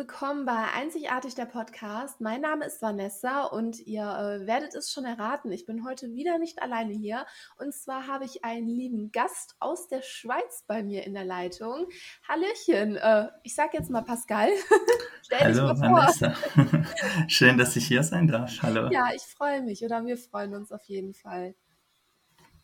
willkommen bei Einzigartig der Podcast. Mein Name ist Vanessa und ihr äh, werdet es schon erraten, ich bin heute wieder nicht alleine hier. Und zwar habe ich einen lieben Gast aus der Schweiz bei mir in der Leitung. Hallöchen, äh, ich sage jetzt mal Pascal. Hallo Vanessa, schön, dass ich hier sein darf. Hallo. Ja, ich freue mich oder wir freuen uns auf jeden Fall.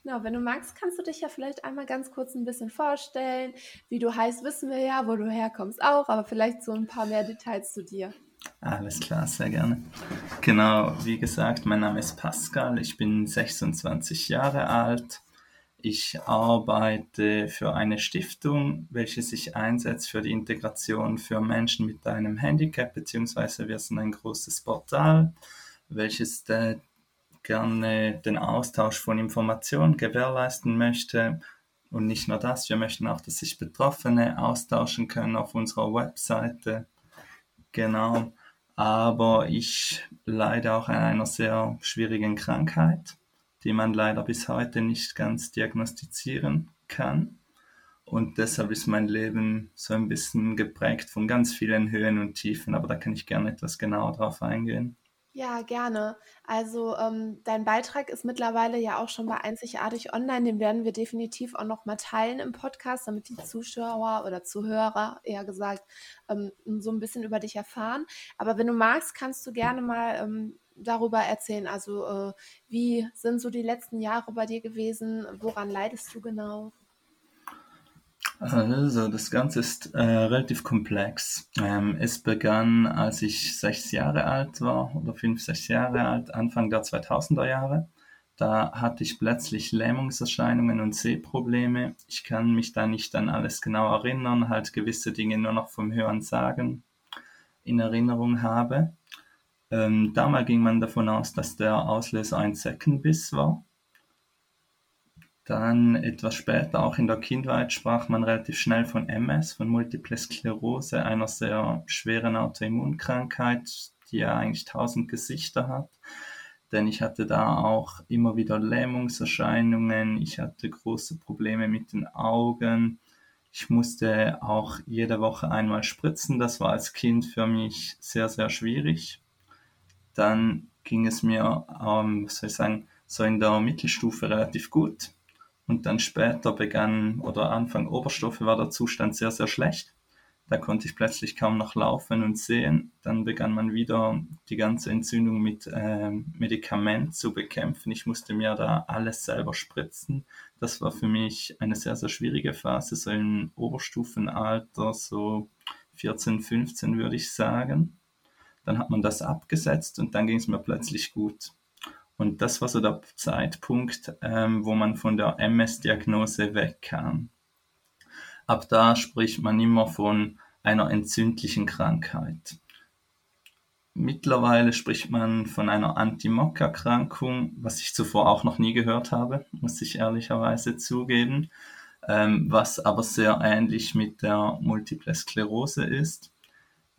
Genau, wenn du magst, kannst du dich ja vielleicht einmal ganz kurz ein bisschen vorstellen. Wie du heißt, wissen wir ja, wo du herkommst auch, aber vielleicht so ein paar mehr Details zu dir. Alles klar, sehr gerne. Genau, wie gesagt, mein Name ist Pascal, ich bin 26 Jahre alt. Ich arbeite für eine Stiftung, welche sich einsetzt für die Integration für Menschen mit einem Handicap, beziehungsweise wir sind ein großes Portal, welches gerne den Austausch von Informationen gewährleisten möchte. Und nicht nur das, wir möchten auch, dass sich Betroffene austauschen können auf unserer Webseite. Genau. Aber ich leide auch an einer sehr schwierigen Krankheit, die man leider bis heute nicht ganz diagnostizieren kann. Und deshalb ist mein Leben so ein bisschen geprägt von ganz vielen Höhen und Tiefen, aber da kann ich gerne etwas genauer drauf eingehen. Ja, gerne. Also ähm, dein Beitrag ist mittlerweile ja auch schon bei Einzigartig online. Den werden wir definitiv auch noch mal teilen im Podcast, damit die Zuschauer oder Zuhörer eher gesagt ähm, so ein bisschen über dich erfahren. Aber wenn du magst, kannst du gerne mal ähm, darüber erzählen. Also äh, wie sind so die letzten Jahre bei dir gewesen? Woran leidest du genau? Also, das Ganze ist äh, relativ komplex. Ähm, es begann, als ich sechs Jahre alt war oder fünf, sechs Jahre alt, Anfang der 2000er Jahre. Da hatte ich plötzlich Lähmungserscheinungen und Sehprobleme. Ich kann mich da nicht an alles genau erinnern, halt gewisse Dinge nur noch vom Hören sagen in Erinnerung habe. Ähm, damals ging man davon aus, dass der Auslöser ein Zeckenbiss war. Dann etwas später, auch in der Kindheit, sprach man relativ schnell von MS, von Multiple Sklerose, einer sehr schweren Autoimmunkrankheit, die ja eigentlich tausend Gesichter hat. Denn ich hatte da auch immer wieder Lähmungserscheinungen, ich hatte große Probleme mit den Augen. Ich musste auch jede Woche einmal spritzen. Das war als Kind für mich sehr, sehr schwierig. Dann ging es mir, ähm, soll ich sagen, so in der Mittelstufe relativ gut. Und dann später begann, oder Anfang Oberstufe war der Zustand sehr, sehr schlecht. Da konnte ich plötzlich kaum noch laufen und sehen. Dann begann man wieder die ganze Entzündung mit äh, Medikament zu bekämpfen. Ich musste mir da alles selber spritzen. Das war für mich eine sehr, sehr schwierige Phase, so im Oberstufenalter, so 14, 15 würde ich sagen. Dann hat man das abgesetzt und dann ging es mir plötzlich gut. Und das war so der Zeitpunkt, ähm, wo man von der MS-Diagnose wegkam. Ab da spricht man immer von einer entzündlichen Krankheit. Mittlerweile spricht man von einer Anti-Mock-Erkrankung, was ich zuvor auch noch nie gehört habe, muss ich ehrlicherweise zugeben, ähm, was aber sehr ähnlich mit der Multiple Sklerose ist.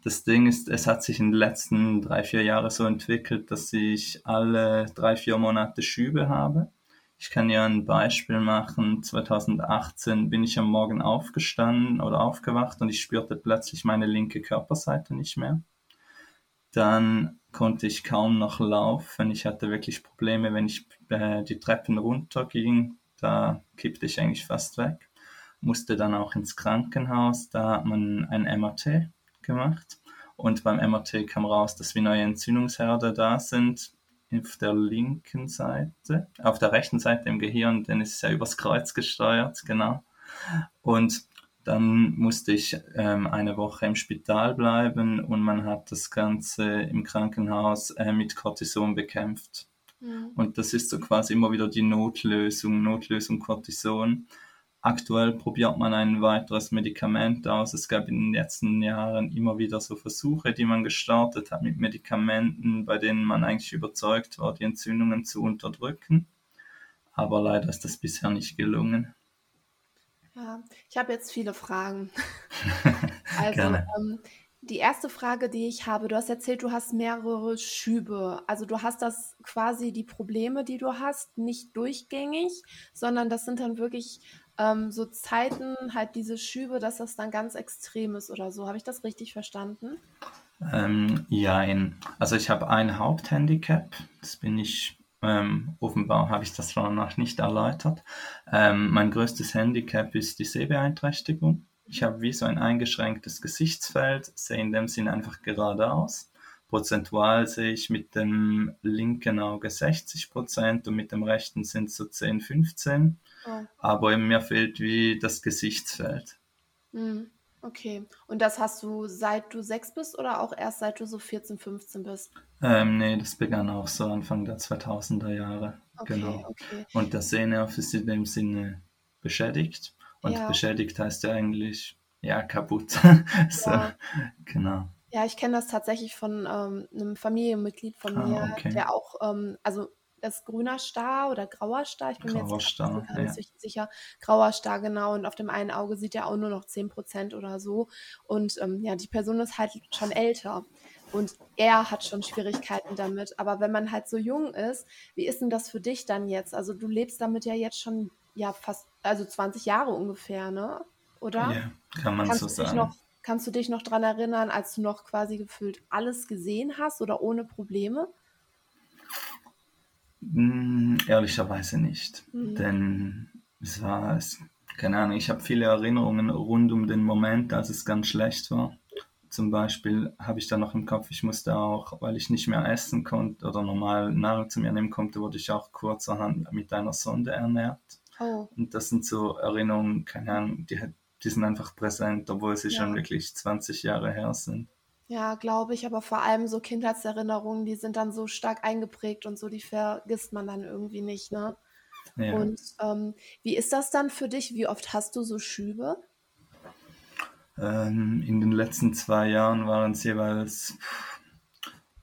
Das Ding ist, es hat sich in den letzten drei, vier Jahren so entwickelt, dass ich alle drei, vier Monate Schübe habe. Ich kann ja ein Beispiel machen. 2018 bin ich am Morgen aufgestanden oder aufgewacht und ich spürte plötzlich meine linke Körperseite nicht mehr. Dann konnte ich kaum noch laufen. Ich hatte wirklich Probleme, wenn ich äh, die Treppen runterging. Da kippte ich eigentlich fast weg. Musste dann auch ins Krankenhaus. Da hat man ein MRT gemacht. Und beim MRT kam raus, dass wie neue Entzündungsherde da sind auf der linken Seite, auf der rechten Seite im Gehirn, denn es ist ja übers Kreuz gesteuert, genau. Und dann musste ich ähm, eine Woche im Spital bleiben und man hat das Ganze im Krankenhaus äh, mit Cortison bekämpft. Mhm. Und das ist so quasi immer wieder die Notlösung, Notlösung Cortison. Aktuell probiert man ein weiteres Medikament aus. Es gab in den letzten Jahren immer wieder so Versuche, die man gestartet hat mit Medikamenten, bei denen man eigentlich überzeugt war, die Entzündungen zu unterdrücken. Aber leider ist das bisher nicht gelungen. Ja, ich habe jetzt viele Fragen. also, ähm, die erste Frage, die ich habe, du hast erzählt, du hast mehrere Schübe. Also du hast das quasi die Probleme, die du hast, nicht durchgängig, sondern das sind dann wirklich ähm, so Zeiten, halt diese Schübe, dass das dann ganz extrem ist oder so. Habe ich das richtig verstanden? Ähm, jein. Also ich habe ein Haupthandicap, das bin ich, ähm, offenbar habe ich das noch nicht erläutert. Ähm, mein größtes Handicap ist die Sehbeeinträchtigung. Ich habe wie so ein eingeschränktes Gesichtsfeld, sehe in dem Sinn einfach geradeaus. Prozentual sehe ich mit dem linken Auge 60 Prozent und mit dem rechten sind es so 10, 15. Oh. Aber mir fehlt wie das Gesichtsfeld. Mhm. Okay. Und das hast du seit du sechs bist oder auch erst seit du so 14, 15 bist? Ähm, nee, das begann auch so Anfang der 2000er Jahre. Okay, genau. Okay. Und der Sehnerv ist in dem Sinne beschädigt. Und ja. beschädigt heißt ja eigentlich, ja, kaputt. so, ja. genau. Ja, ich kenne das tatsächlich von ähm, einem Familienmitglied von ah, mir, okay. der auch, ähm, also das grüner Star oder grauer Star, ich bin grauer mir jetzt Star, gar nicht ja. sicher, grauer Star, genau, und auf dem einen Auge sieht er auch nur noch 10% oder so. Und ähm, ja, die Person ist halt schon älter und er hat schon Schwierigkeiten damit. Aber wenn man halt so jung ist, wie ist denn das für dich dann jetzt? Also du lebst damit ja jetzt schon ja fast, also 20 Jahre ungefähr, ne? Oder? Ja, kann man kannst so sagen. Noch, kannst du dich noch daran erinnern, als du noch quasi gefühlt alles gesehen hast oder ohne Probleme? Hm, ehrlicherweise nicht. Mhm. Denn es war, es, keine Ahnung, ich habe viele Erinnerungen rund um den Moment, als es ganz schlecht war. Zum Beispiel habe ich da noch im Kopf, ich musste auch, weil ich nicht mehr essen konnte oder normal Nahrung zu mir nehmen konnte, wurde ich auch kurzerhand mit einer Sonde ernährt. Oh. Und das sind so Erinnerungen, keine Ahnung, die, die sind einfach präsent, obwohl sie ja. schon wirklich 20 Jahre her sind. Ja, glaube ich, aber vor allem so Kindheitserinnerungen, die sind dann so stark eingeprägt und so, die vergisst man dann irgendwie nicht, ne? Ja. Und ähm, wie ist das dann für dich? Wie oft hast du so Schübe? Ähm, in den letzten zwei Jahren waren es jeweils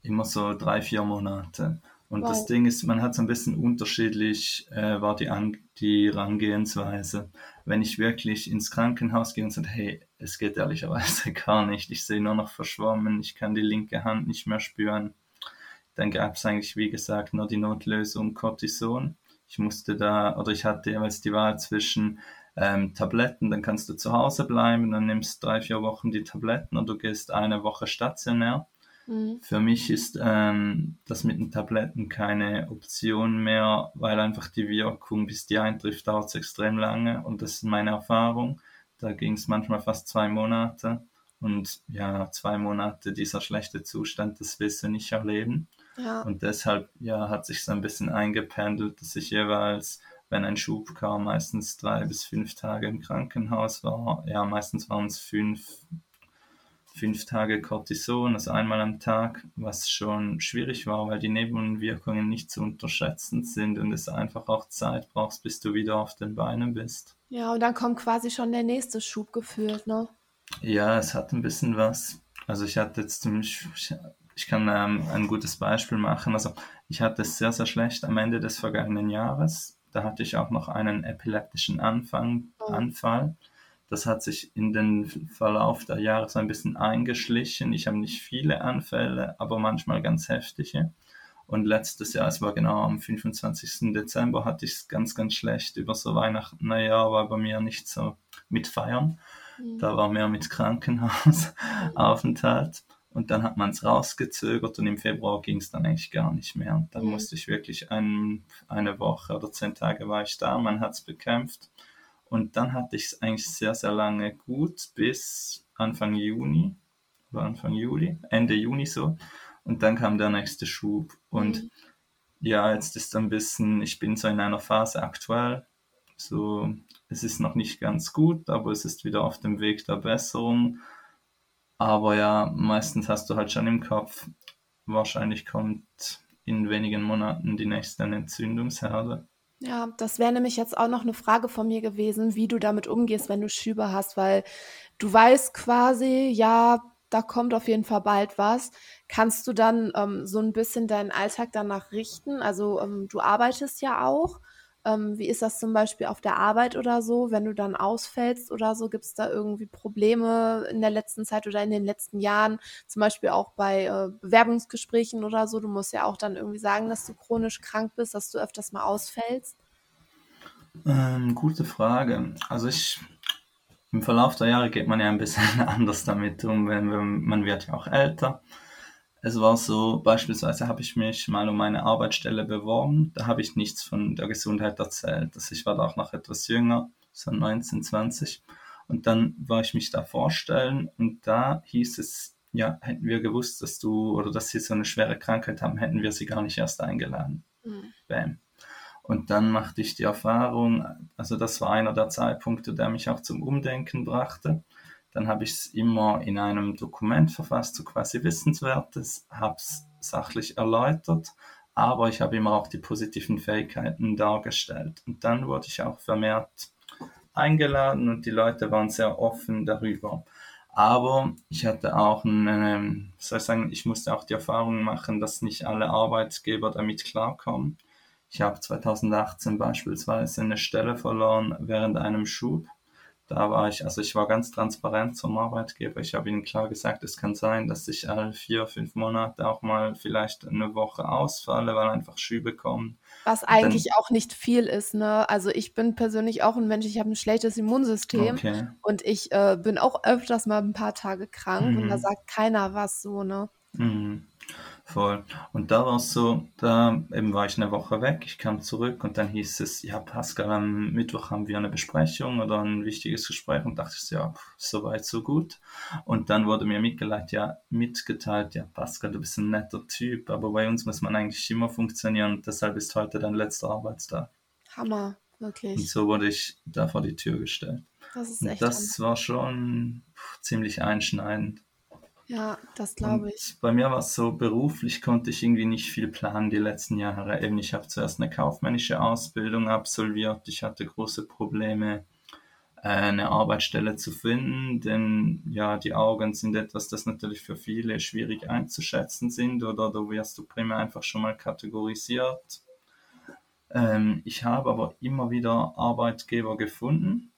immer so drei, vier Monate. Und wow. das Ding ist, man hat so ein bisschen unterschiedlich, äh, war die, An die Herangehensweise. Wenn ich wirklich ins Krankenhaus gehe und sage, hey, es geht ehrlicherweise gar nicht, ich sehe nur noch verschwommen, ich kann die linke Hand nicht mehr spüren, dann gab es eigentlich, wie gesagt, nur die Notlösung Cortison. Ich musste da, oder ich hatte jeweils die Wahl zwischen ähm, Tabletten, dann kannst du zu Hause bleiben, dann nimmst drei, vier Wochen die Tabletten und du gehst eine Woche stationär. Mhm. Für mich ist ähm, das mit den Tabletten keine Option mehr, weil einfach die Wirkung, bis die eintrifft, dauert es extrem lange und das ist meine Erfahrung. Da ging es manchmal fast zwei Monate und ja, zwei Monate dieser schlechte Zustand, das willst du nicht erleben. Ja. Und deshalb ja, hat sich so ein bisschen eingependelt, dass ich jeweils, wenn ein Schub kam, meistens drei bis fünf Tage im Krankenhaus war. Ja, meistens waren es fünf, fünf Tage Cortison, also einmal am Tag, was schon schwierig war, weil die Nebenwirkungen nicht zu unterschätzen sind und es einfach auch Zeit brauchst, bis du wieder auf den Beinen bist. Ja, und dann kommt quasi schon der nächste Schub gefühlt, ne? Ja, es hat ein bisschen was. Also ich hatte jetzt ziemlich, ich kann ähm, ein gutes Beispiel machen. Also ich hatte es sehr, sehr schlecht am Ende des vergangenen Jahres. Da hatte ich auch noch einen epileptischen Anfang, oh. Anfall. Das hat sich in den Verlauf der Jahre so ein bisschen eingeschlichen. Ich habe nicht viele Anfälle, aber manchmal ganz heftige. Und letztes Jahr, es war genau am 25. Dezember, hatte ich es ganz, ganz schlecht über so Weihnachten. Naja, war bei mir nicht so mit Feiern. Mhm. Da war mehr mit Krankenhausaufenthalt. Und dann hat man es rausgezögert und im Februar ging es dann eigentlich gar nicht mehr. Und dann mhm. musste ich wirklich ein, eine Woche oder zehn Tage war ich da, man hat es bekämpft. Und dann hatte ich es eigentlich sehr, sehr lange gut bis Anfang Juni oder Anfang Juli, Ende Juni so. Und dann kam der nächste Schub. Und mhm. ja, jetzt ist ein bisschen, ich bin so in einer Phase aktuell. So, es ist noch nicht ganz gut, aber es ist wieder auf dem Weg der Besserung. Aber ja, meistens hast du halt schon im Kopf, wahrscheinlich kommt in wenigen Monaten die nächste Entzündungsherde. Ja, das wäre nämlich jetzt auch noch eine Frage von mir gewesen, wie du damit umgehst, wenn du Schübe hast, weil du weißt quasi, ja, da kommt auf jeden Fall bald was. Kannst du dann ähm, so ein bisschen deinen Alltag danach richten? Also ähm, du arbeitest ja auch. Ähm, wie ist das zum Beispiel auf der Arbeit oder so, wenn du dann ausfällst oder so? Gibt es da irgendwie Probleme in der letzten Zeit oder in den letzten Jahren? Zum Beispiel auch bei äh, Bewerbungsgesprächen oder so. Du musst ja auch dann irgendwie sagen, dass du chronisch krank bist, dass du öfters mal ausfällst. Ähm, gute Frage. Also ich, im Verlauf der Jahre geht man ja ein bisschen anders damit um, wenn, man wird ja auch älter. Es war so, beispielsweise habe ich mich mal um eine Arbeitsstelle beworben, da habe ich nichts von der Gesundheit erzählt. Also ich war da auch noch etwas jünger, so 19, 20. Und dann war ich mich da vorstellen und da hieß es, ja, hätten wir gewusst, dass du oder dass sie so eine schwere Krankheit haben, hätten wir sie gar nicht erst eingeladen. Mhm. Bam. Und dann machte ich die Erfahrung, also das war einer der Zeitpunkte, der mich auch zum Umdenken brachte. Dann habe ich es immer in einem Dokument verfasst, so quasi Wissenswertes, habe es sachlich erläutert, aber ich habe immer auch die positiven Fähigkeiten dargestellt. Und dann wurde ich auch vermehrt eingeladen und die Leute waren sehr offen darüber. Aber ich hatte auch eine, soll ich sagen, ich musste auch die Erfahrung machen, dass nicht alle Arbeitgeber damit klarkommen. Ich habe 2018 beispielsweise eine Stelle verloren während einem Schub da war ich, also ich war ganz transparent zum Arbeitgeber. Ich habe ihnen klar gesagt, es kann sein, dass ich alle vier, fünf Monate auch mal vielleicht eine Woche ausfalle, weil einfach Schübe kommen. Was eigentlich dann, auch nicht viel ist, ne? Also ich bin persönlich auch ein Mensch, ich habe ein schlechtes Immunsystem okay. und ich äh, bin auch öfters mal ein paar Tage krank mhm. und da mhm. sagt keiner was so, ne? Mhm. Voll. Und da war es so, da eben war ich eine Woche weg, ich kam zurück und dann hieß es, ja Pascal, am Mittwoch haben wir eine Besprechung oder ein wichtiges Gespräch und dachte ich, ja, so weit, so gut. Und dann wurde mir mitgeteilt, ja, mitgeteilt, ja Pascal, du bist ein netter Typ, aber bei uns muss man eigentlich immer funktionieren und deshalb ist heute dein letzter Arbeitstag. Hammer, wirklich. Und so wurde ich da vor die Tür gestellt. Das ist echt. Und das war schon ziemlich einschneidend. Ja, das glaube ich. Bei mir war es so, beruflich konnte ich irgendwie nicht viel planen die letzten Jahre. Eben, ich habe zuerst eine kaufmännische Ausbildung absolviert. Ich hatte große Probleme, äh, eine Arbeitsstelle zu finden, denn ja, die Augen sind etwas, das natürlich für viele schwierig einzuschätzen sind oder da wirst du primär einfach schon mal kategorisiert. Ähm, ich habe aber immer wieder Arbeitgeber gefunden,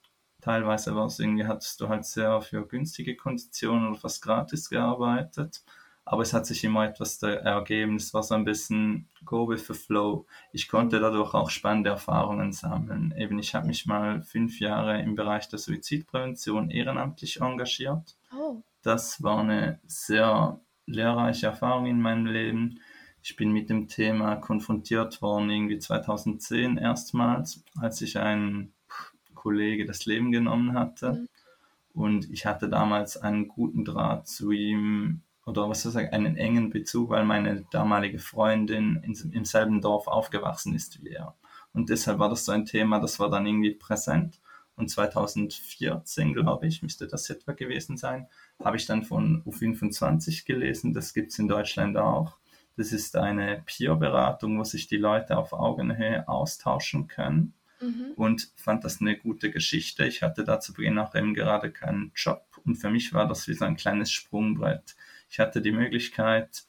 Teilweise war es irgendwie, hattest du halt sehr für günstige Konditionen oder fast gratis gearbeitet. Aber es hat sich immer etwas ergeben. Es war so ein bisschen Go with the Flow. Ich konnte dadurch auch spannende Erfahrungen sammeln. Eben, ich habe mich mal fünf Jahre im Bereich der Suizidprävention ehrenamtlich engagiert. Oh. Das war eine sehr lehrreiche Erfahrung in meinem Leben. Ich bin mit dem Thema konfrontiert worden, irgendwie 2010 erstmals, als ich einen Kollege das Leben genommen hatte. Mhm. Und ich hatte damals einen guten Draht zu ihm oder was soll ich sagen, einen engen Bezug, weil meine damalige Freundin in, im selben Dorf aufgewachsen ist wie er. Und deshalb war das so ein Thema, das war dann irgendwie präsent. Und 2014, glaube ich, müsste das etwa gewesen sein, habe ich dann von U25 gelesen. Das gibt es in Deutschland auch. Das ist eine Peer-Beratung, wo sich die Leute auf Augenhöhe austauschen können mhm. und fand das eine gute Geschichte. Ich hatte da zu Beginn auch eben gerade keinen Job und für mich war das wie so ein kleines Sprungbrett. Ich hatte die Möglichkeit,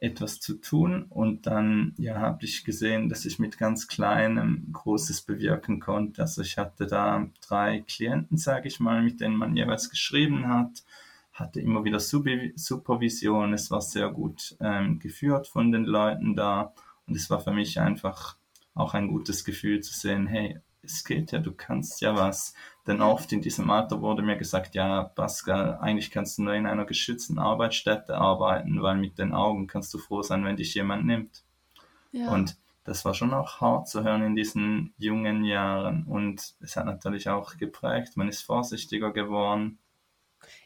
etwas zu tun und dann ja habe ich gesehen, dass ich mit ganz kleinem Großes bewirken konnte. Also ich hatte da drei Klienten, sage ich mal, mit denen man jeweils geschrieben hat, hatte immer wieder Supervision. Es war sehr gut ähm, geführt von den Leuten da und es war für mich einfach auch ein gutes Gefühl zu sehen, hey, es geht ja, du kannst ja was. Denn oft in diesem Alter wurde mir gesagt, ja, Pascal, eigentlich kannst du nur in einer geschützten Arbeitsstätte arbeiten, weil mit den Augen kannst du froh sein, wenn dich jemand nimmt. Ja. Und das war schon auch hart zu hören in diesen jungen Jahren. Und es hat natürlich auch geprägt, man ist vorsichtiger geworden.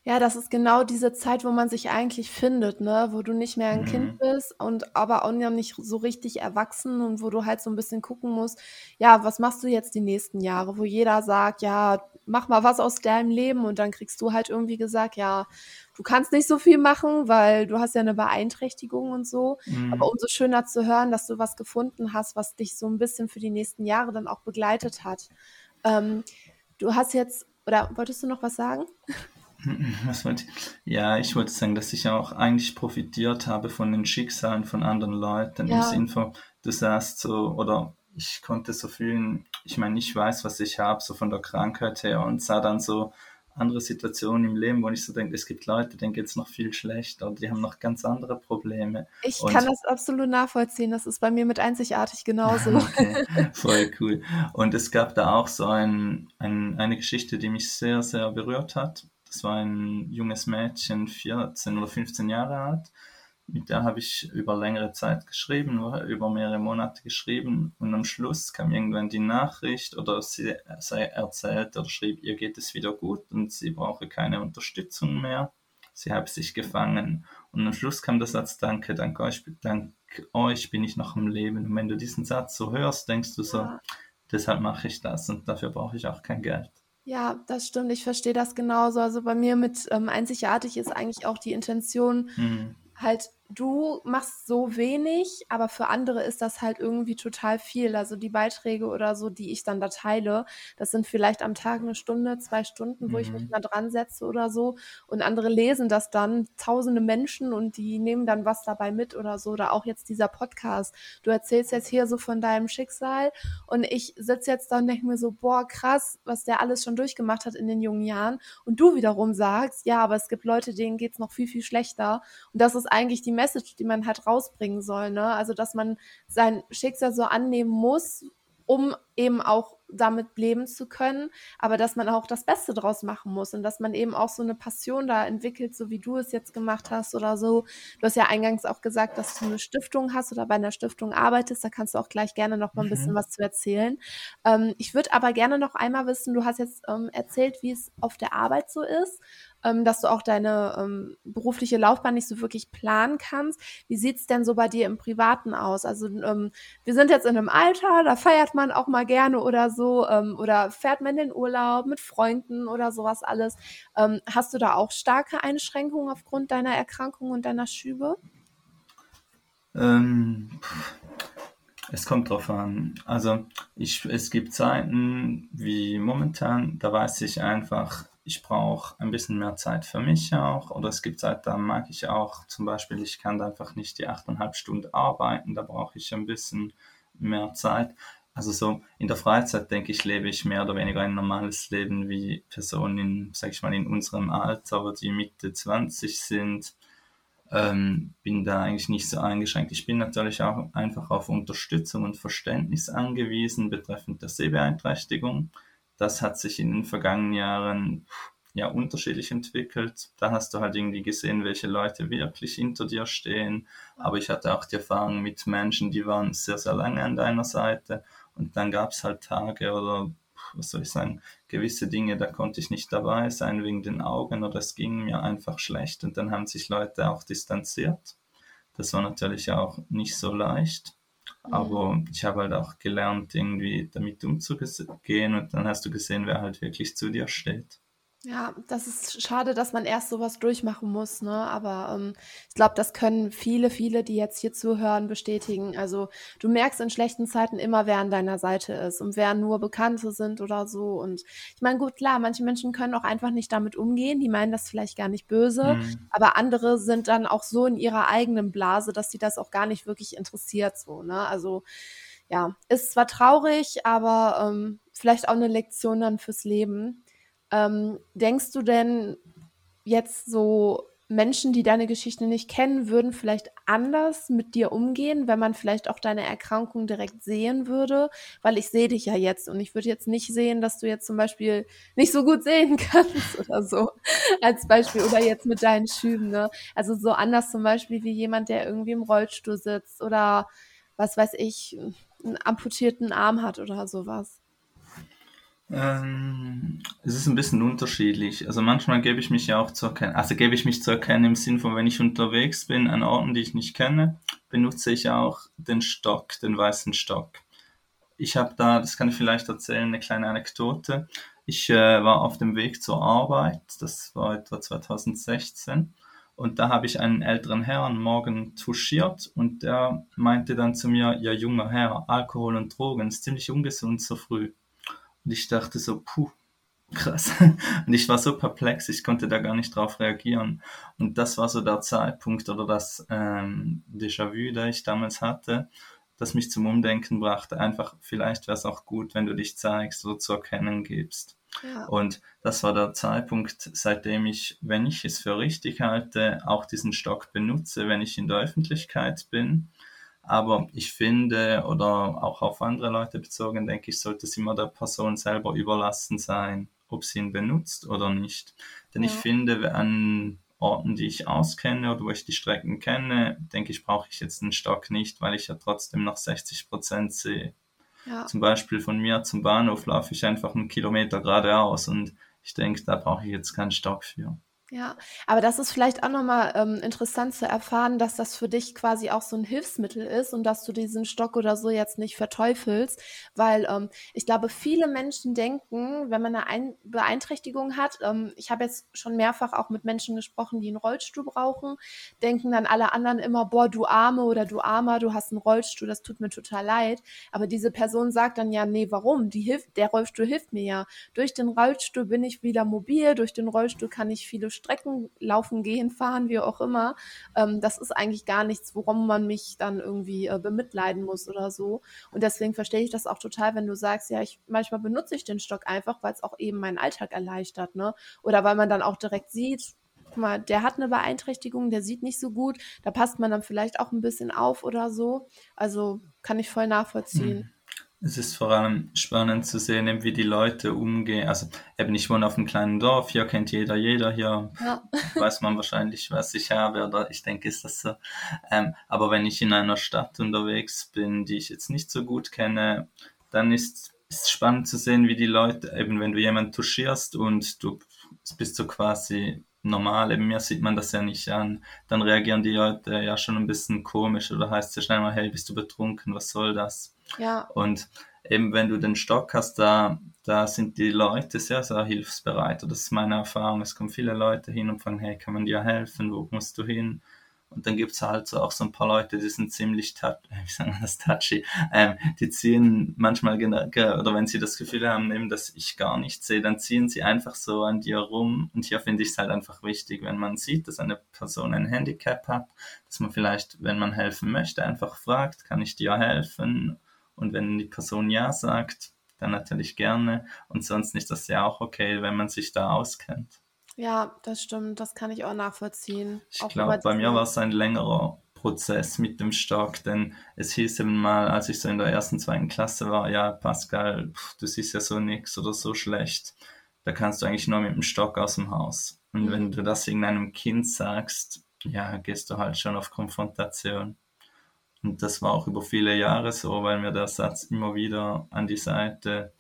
Ja, das ist genau diese Zeit, wo man sich eigentlich findet, ne? Wo du nicht mehr ein Kind mhm. bist und aber auch noch nicht so richtig erwachsen und wo du halt so ein bisschen gucken musst, ja, was machst du jetzt die nächsten Jahre? Wo jeder sagt, ja, mach mal was aus deinem Leben und dann kriegst du halt irgendwie gesagt, ja, du kannst nicht so viel machen, weil du hast ja eine Beeinträchtigung und so. Mhm. Aber umso schöner zu hören, dass du was gefunden hast, was dich so ein bisschen für die nächsten Jahre dann auch begleitet hat. Ähm, du hast jetzt, oder wolltest du noch was sagen? Was wollte ich? Ja, ich wollte sagen, dass ich auch eigentlich profitiert habe von den Schicksalen von anderen Leuten. Ja. Im Sinn von, du sagst so, oder ich konnte so fühlen, ich meine, ich weiß, was ich habe, so von der Krankheit her und sah dann so andere Situationen im Leben, wo ich so denke, es gibt Leute, denen geht es noch viel schlechter und die haben noch ganz andere Probleme. Ich und kann das absolut nachvollziehen. Das ist bei mir mit einzigartig genauso. Okay, voll cool. Und es gab da auch so ein, ein, eine Geschichte, die mich sehr, sehr berührt hat. Das war ein junges Mädchen, 14 oder 15 Jahre alt mit der habe ich über längere Zeit geschrieben, über mehrere Monate geschrieben und am Schluss kam irgendwann die Nachricht oder sie sei erzählt oder schrieb, ihr geht es wieder gut und sie brauche keine Unterstützung mehr. Sie habe sich gefangen. Und am Schluss kam der Satz, danke, dank euch, dank euch bin ich noch am Leben. Und wenn du diesen Satz so hörst, denkst du so, ja. deshalb mache ich das und dafür brauche ich auch kein Geld. Ja, das stimmt. Ich verstehe das genauso. Also bei mir mit ähm, einzigartig ist eigentlich auch die Intention, mhm. halt du machst so wenig, aber für andere ist das halt irgendwie total viel. Also die Beiträge oder so, die ich dann da teile, das sind vielleicht am Tag eine Stunde, zwei Stunden, wo mhm. ich mich mhm. mal dran setze oder so. Und andere lesen das dann, tausende Menschen und die nehmen dann was dabei mit oder so. Oder auch jetzt dieser Podcast. Du erzählst jetzt hier so von deinem Schicksal und ich sitze jetzt da und denke mir so, boah, krass, was der alles schon durchgemacht hat in den jungen Jahren. Und du wiederum sagst, ja, aber es gibt Leute, denen geht's noch viel, viel schlechter. Und das ist eigentlich die Message, die man halt rausbringen soll. Ne? Also, dass man sein Schicksal so annehmen muss, um eben auch damit leben zu können, aber dass man auch das Beste draus machen muss und dass man eben auch so eine Passion da entwickelt, so wie du es jetzt gemacht hast oder so. Du hast ja eingangs auch gesagt, dass du eine Stiftung hast oder bei einer Stiftung arbeitest. Da kannst du auch gleich gerne noch mal ein bisschen mhm. was zu erzählen. Ähm, ich würde aber gerne noch einmal wissen, du hast jetzt ähm, erzählt, wie es auf der Arbeit so ist ähm, dass du auch deine ähm, berufliche Laufbahn nicht so wirklich planen kannst. Wie sieht's denn so bei dir im Privaten aus? Also ähm, wir sind jetzt in einem Alter, da feiert man auch mal gerne oder so ähm, oder fährt man in den Urlaub mit Freunden oder sowas alles. Ähm, hast du da auch starke Einschränkungen aufgrund deiner Erkrankung und deiner Schübe? Ähm, es kommt drauf an. Also ich, es gibt Zeiten wie momentan, da weiß ich einfach, ich brauche ein bisschen mehr Zeit für mich auch. Oder es gibt Zeit, da mag ich auch zum Beispiel, ich kann einfach nicht die achteinhalb Stunden arbeiten, da brauche ich ein bisschen mehr Zeit. Also so in der Freizeit, denke ich, lebe ich mehr oder weniger ein normales Leben wie Personen in, sag ich mal, in unserem Alter, die Mitte 20 sind. Ähm, bin da eigentlich nicht so eingeschränkt. Ich bin natürlich auch einfach auf Unterstützung und Verständnis angewiesen betreffend der Sehbeeinträchtigung das hat sich in den vergangenen Jahren ja unterschiedlich entwickelt. Da hast du halt irgendwie gesehen, welche Leute wirklich hinter dir stehen. Aber ich hatte auch die Erfahrung mit Menschen, die waren sehr, sehr lange an deiner Seite. Und dann gab es halt Tage oder, was soll ich sagen, gewisse Dinge, da konnte ich nicht dabei sein wegen den Augen oder es ging mir einfach schlecht. Und dann haben sich Leute auch distanziert. Das war natürlich auch nicht so leicht. Aber mhm. ich habe halt auch gelernt, irgendwie damit umzugehen und dann hast du gesehen, wer halt wirklich zu dir steht. Ja, das ist schade, dass man erst sowas durchmachen muss, ne? Aber ähm, ich glaube, das können viele, viele, die jetzt hier zuhören, bestätigen. Also du merkst in schlechten Zeiten immer, wer an deiner Seite ist und wer nur Bekannte sind oder so. Und ich meine, gut, klar, manche Menschen können auch einfach nicht damit umgehen, die meinen das vielleicht gar nicht böse, mhm. aber andere sind dann auch so in ihrer eigenen Blase, dass sie das auch gar nicht wirklich interessiert, so, ne? Also ja, ist zwar traurig, aber ähm, vielleicht auch eine Lektion dann fürs Leben. Ähm, denkst du denn jetzt so Menschen, die deine Geschichte nicht kennen, würden vielleicht anders mit dir umgehen, wenn man vielleicht auch deine Erkrankung direkt sehen würde? Weil ich sehe dich ja jetzt und ich würde jetzt nicht sehen, dass du jetzt zum Beispiel nicht so gut sehen kannst oder so als Beispiel oder jetzt mit deinen Schüben. Ne? Also so anders zum Beispiel wie jemand, der irgendwie im Rollstuhl sitzt oder was weiß ich, einen amputierten Arm hat oder sowas. Ähm, es ist ein bisschen unterschiedlich. Also manchmal gebe ich mich ja auch zu erkennen, also gebe ich mich zu erkennen im Sinn von, wenn ich unterwegs bin an Orten, die ich nicht kenne, benutze ich auch den Stock, den weißen Stock. Ich habe da, das kann ich vielleicht erzählen, eine kleine Anekdote. Ich äh, war auf dem Weg zur Arbeit, das war etwa 2016, und da habe ich einen älteren Herrn morgen touchiert und der meinte dann zu mir, ja junger Herr, Alkohol und Drogen ist ziemlich ungesund so früh. Und ich dachte so, puh, krass. Und ich war so perplex, ich konnte da gar nicht drauf reagieren. Und das war so der Zeitpunkt oder das ähm, Déjà-vu, das ich damals hatte, das mich zum Umdenken brachte. Einfach, vielleicht wäre es auch gut, wenn du dich zeigst oder zu erkennen gibst. Ja. Und das war der Zeitpunkt, seitdem ich, wenn ich es für richtig halte, auch diesen Stock benutze, wenn ich in der Öffentlichkeit bin. Aber ich finde, oder auch auf andere Leute bezogen, denke ich, sollte es immer der Person selber überlassen sein, ob sie ihn benutzt oder nicht. Denn ja. ich finde, an Orten, die ich auskenne oder wo ich die Strecken kenne, denke ich, brauche ich jetzt einen Stock nicht, weil ich ja trotzdem noch 60 Prozent sehe. Ja. Zum Beispiel von mir zum Bahnhof laufe ich einfach einen Kilometer geradeaus und ich denke, da brauche ich jetzt keinen Stock für. Ja, aber das ist vielleicht auch nochmal ähm, interessant zu erfahren, dass das für dich quasi auch so ein Hilfsmittel ist und dass du diesen Stock oder so jetzt nicht verteufelst, weil ähm, ich glaube, viele Menschen denken, wenn man eine Ein Beeinträchtigung hat, ähm, ich habe jetzt schon mehrfach auch mit Menschen gesprochen, die einen Rollstuhl brauchen, denken dann alle anderen immer, boah, du Arme oder du Armer, du hast einen Rollstuhl, das tut mir total leid. Aber diese Person sagt dann ja, nee, warum? Die hilft, der Rollstuhl hilft mir ja. Durch den Rollstuhl bin ich wieder mobil, durch den Rollstuhl kann ich viele Strecken laufen, gehen, fahren, wie auch immer. Ähm, das ist eigentlich gar nichts, worum man mich dann irgendwie äh, bemitleiden muss oder so. Und deswegen verstehe ich das auch total, wenn du sagst, ja, ich manchmal benutze ich den Stock einfach, weil es auch eben meinen Alltag erleichtert, ne? Oder weil man dann auch direkt sieht, guck mal, der hat eine Beeinträchtigung, der sieht nicht so gut, da passt man dann vielleicht auch ein bisschen auf oder so. Also kann ich voll nachvollziehen. Hm. Es ist vor allem spannend zu sehen, wie die Leute umgehen. Also eben, ich wohne auf einem kleinen Dorf, hier kennt jeder jeder, hier ja. weiß man wahrscheinlich, was ich habe, oder ich denke, ist das so. Ähm, aber wenn ich in einer Stadt unterwegs bin, die ich jetzt nicht so gut kenne, dann ist es spannend zu sehen, wie die Leute, eben wenn du jemanden touchierst und du bist so quasi normal, eben mir sieht man das ja nicht an, dann reagieren die Leute ja schon ein bisschen komisch oder heißt es ja schnell mal, hey, bist du betrunken, was soll das? Ja. Und eben wenn du den Stock hast, da, da sind die Leute sehr, sehr hilfsbereit. Das ist meine Erfahrung. Es kommen viele Leute hin und fragen, hey, kann man dir helfen? Wo musst du hin? Und dann gibt es halt so auch so ein paar Leute, die sind ziemlich, sagen wir das, touchy. Ähm, die ziehen manchmal, oder wenn sie das Gefühl haben, eben, dass ich gar nichts sehe, dann ziehen sie einfach so an dir rum. Und hier finde ich es halt einfach wichtig, wenn man sieht, dass eine Person ein Handicap hat, dass man vielleicht, wenn man helfen möchte, einfach fragt, kann ich dir helfen? Und wenn die Person Ja sagt, dann natürlich gerne. Und sonst ist das ja auch okay, wenn man sich da auskennt. Ja, das stimmt. Das kann ich auch nachvollziehen. Ich glaube, bei mir war es ein längerer Prozess mit dem Stock, denn es hieß eben mal, als ich so in der ersten, zweiten Klasse war, ja, Pascal, pff, du siehst ja so nix oder so schlecht. Da kannst du eigentlich nur mit dem Stock aus dem Haus. Und mhm. wenn du das irgendeinem Kind sagst, ja, gehst du halt schon auf Konfrontation. Und das war auch über viele Jahre so, weil mir der Satz immer wieder an die Seite,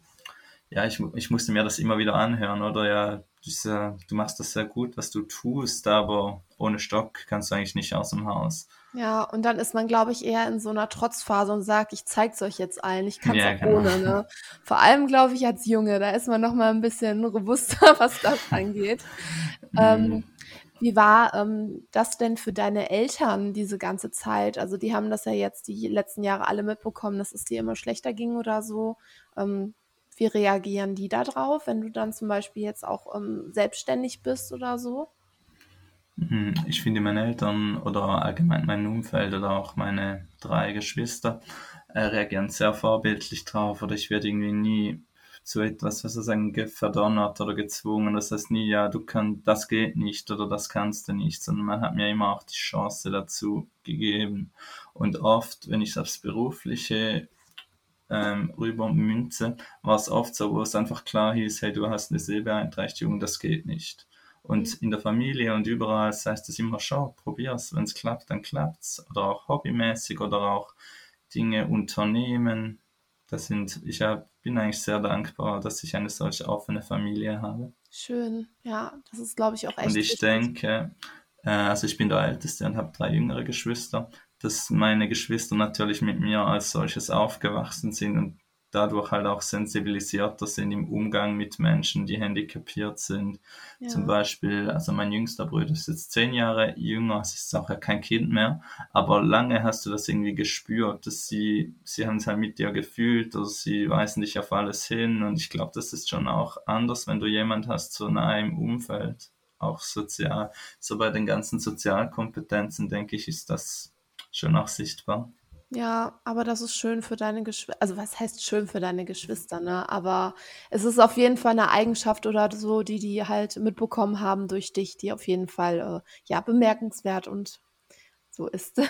ja, ich, ich musste mir das immer wieder anhören, oder ja, diese, du machst das sehr gut, was du tust, aber ohne Stock kannst du eigentlich nicht aus dem Haus. Ja, und dann ist man, glaube ich, eher in so einer Trotzphase und sagt, ich zeig's euch jetzt allen, ich kann es ja, auch genau. ohne. Ne? Vor allem, glaube ich, als Junge, da ist man noch mal ein bisschen robuster, was das angeht. ähm, mhm. Wie war ähm, das denn für deine Eltern diese ganze Zeit? Also die haben das ja jetzt die letzten Jahre alle mitbekommen, dass es dir immer schlechter ging oder so. Ähm, wie reagieren die da drauf, wenn du dann zum Beispiel jetzt auch ähm, selbstständig bist oder so? Mhm, ich finde, meine Eltern oder allgemein mein Umfeld oder auch meine drei Geschwister äh, reagieren sehr vorbildlich drauf oder ich werde irgendwie nie zu etwas, was sagen, verdonnert oder gezwungen. Das heißt nie, ja, du kannst, das geht nicht oder das kannst du nicht, sondern man hat mir immer auch die Chance dazu gegeben. Und oft, wenn ich aufs Berufliche ähm, rüber münze, war es oft so, wo es einfach klar hieß, hey, du hast eine Sehbeeinträchtigung, das geht nicht. Und in der Familie und überall das heißt es immer, schau, probier's, wenn es klappt, dann klappt's. Oder auch hobbymäßig oder auch Dinge unternehmen. Das sind, ich hab, bin eigentlich sehr dankbar, dass ich eine solche offene Familie habe. Schön, ja, das ist, glaube ich, auch echt. Und ich wichtig. denke, äh, also ich bin der Älteste und habe drei jüngere Geschwister, dass meine Geschwister natürlich mit mir als solches aufgewachsen sind und dadurch halt auch sensibilisierter sind im Umgang mit Menschen, die handicapiert sind. Ja. Zum Beispiel, also mein jüngster Bruder ist jetzt zehn Jahre jünger, es ist auch ja kein Kind mehr, aber lange hast du das irgendwie gespürt, dass sie, sie haben es halt mit dir gefühlt oder sie weisen dich auf alles hin und ich glaube, das ist schon auch anders, wenn du jemand hast so nah im Umfeld, auch sozial, so bei den ganzen Sozialkompetenzen, denke ich, ist das schon auch sichtbar. Ja, aber das ist schön für deine Geschwister. Also was heißt schön für deine Geschwister, ne? Aber es ist auf jeden Fall eine Eigenschaft oder so, die die halt mitbekommen haben durch dich, die auf jeden Fall äh, ja bemerkenswert und so ist.